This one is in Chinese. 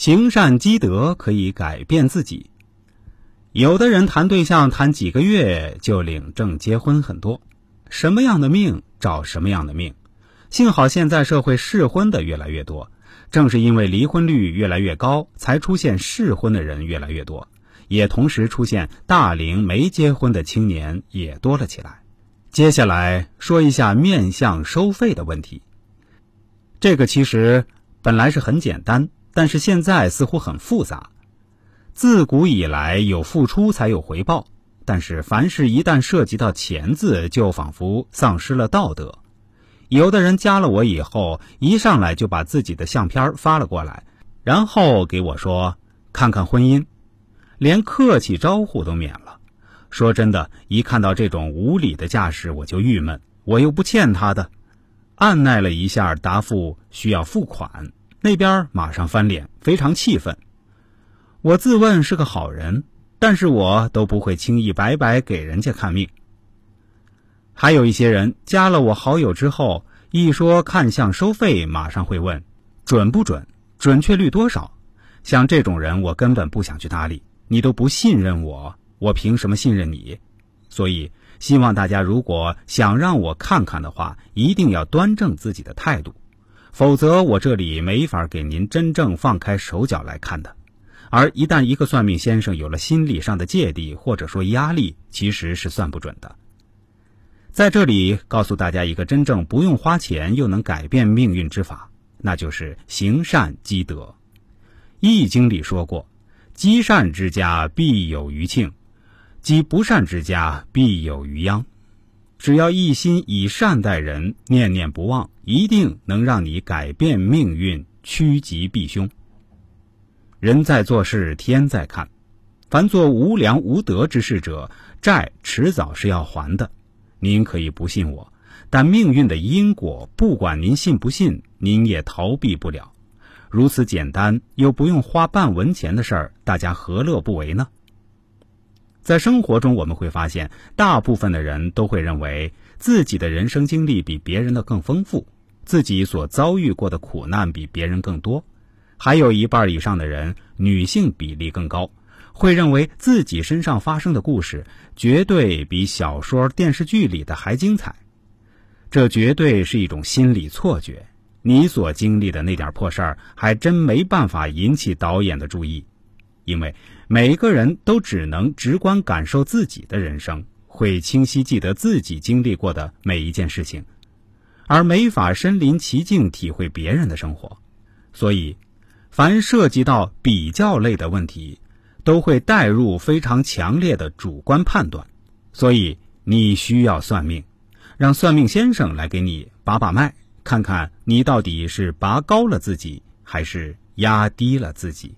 行善积德可以改变自己。有的人谈对象谈几个月就领证结婚，很多。什么样的命找什么样的命。幸好现在社会适婚的越来越多，正是因为离婚率越来越高，才出现适婚的人越来越多，也同时出现大龄没结婚的青年也多了起来。接下来说一下面相收费的问题。这个其实本来是很简单。但是现在似乎很复杂。自古以来，有付出才有回报。但是凡事一旦涉及到钱字，就仿佛丧失了道德。有的人加了我以后，一上来就把自己的相片发了过来，然后给我说看看婚姻，连客气招呼都免了。说真的，一看到这种无理的架势，我就郁闷。我又不欠他的，按耐了一下，答复需要付款。那边马上翻脸，非常气愤。我自问是个好人，但是我都不会轻易白白给人家看命。还有一些人加了我好友之后，一说看相收费，马上会问准不准，准确率多少。像这种人，我根本不想去搭理。你都不信任我，我凭什么信任你？所以，希望大家如果想让我看看的话，一定要端正自己的态度。否则，我这里没法给您真正放开手脚来看的。而一旦一个算命先生有了心理上的芥蒂或者说压力，其实是算不准的。在这里告诉大家一个真正不用花钱又能改变命运之法，那就是行善积德。《易经》里说过：“积善之家必有余庆，积不善之家必有余殃。”只要一心以善待人，念念不忘，一定能让你改变命运，趋吉避凶。人在做事，天在看。凡做无良无德之事者，债迟早是要还的。您可以不信我，但命运的因果，不管您信不信，您也逃避不了。如此简单又不用花半文钱的事儿，大家何乐不为呢？在生活中，我们会发现，大部分的人都会认为自己的人生经历比别人的更丰富，自己所遭遇过的苦难比别人更多。还有一半以上的人，女性比例更高，会认为自己身上发生的故事绝对比小说、电视剧里的还精彩。这绝对是一种心理错觉。你所经历的那点破事儿，还真没办法引起导演的注意。因为每一个人都只能直观感受自己的人生，会清晰记得自己经历过的每一件事情，而没法身临其境体会别人的生活。所以，凡涉及到比较类的问题，都会带入非常强烈的主观判断。所以，你需要算命，让算命先生来给你把把脉，看看你到底是拔高了自己，还是压低了自己。